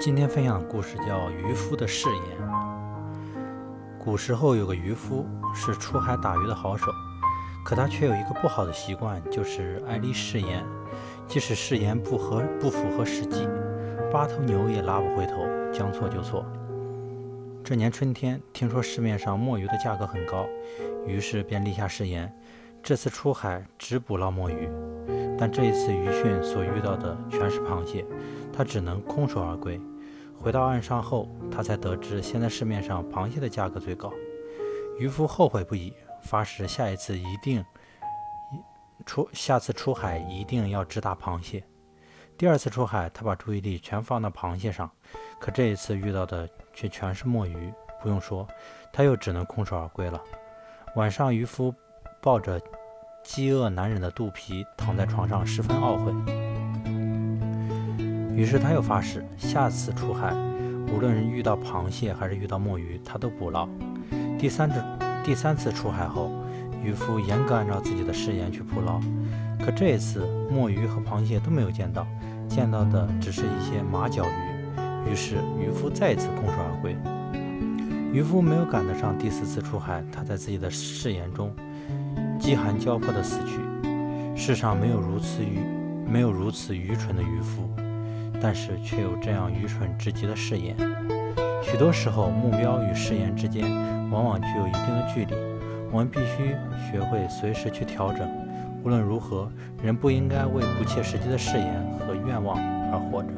今天分享的故事叫《渔夫的誓言》。古时候有个渔夫是出海打鱼的好手，可他却有一个不好的习惯，就是爱立誓言。即使誓言不合不符合实际，八头牛也拉不回头，将错就错。这年春天，听说市面上墨鱼的价格很高，于是便立下誓言，这次出海只捕捞墨鱼。但这一次渔汛所遇到的全是螃蟹，他只能空手而归。回到岸上后，他才得知现在市面上螃蟹的价格最高。渔夫后悔不已，发誓下一次一定出，下次出海一定要只打螃蟹。第二次出海，他把注意力全放到螃蟹上，可这一次遇到的却全是墨鱼。不用说，他又只能空手而归了。晚上，渔夫抱着饥饿难忍的肚皮躺在床上，十分懊悔。于是他又发誓，下次出海，无论遇到螃蟹还是遇到墨鱼，他都捕捞。第三次第三次出海后，渔夫严格按照自己的誓言去捕捞，可这一次墨鱼和螃蟹都没有见到，见到的只是一些马脚鱼。于是渔夫再次空手而归。渔夫没有赶得上第四次出海，他在自己的誓言中饥寒交迫地死去。世上没有如此愚没有如此愚蠢的渔夫。但是却有这样愚蠢至极的誓言。许多时候，目标与誓言之间往往具有一定的距离，我们必须学会随时去调整。无论如何，人不应该为不切实际的誓言和愿望而活着。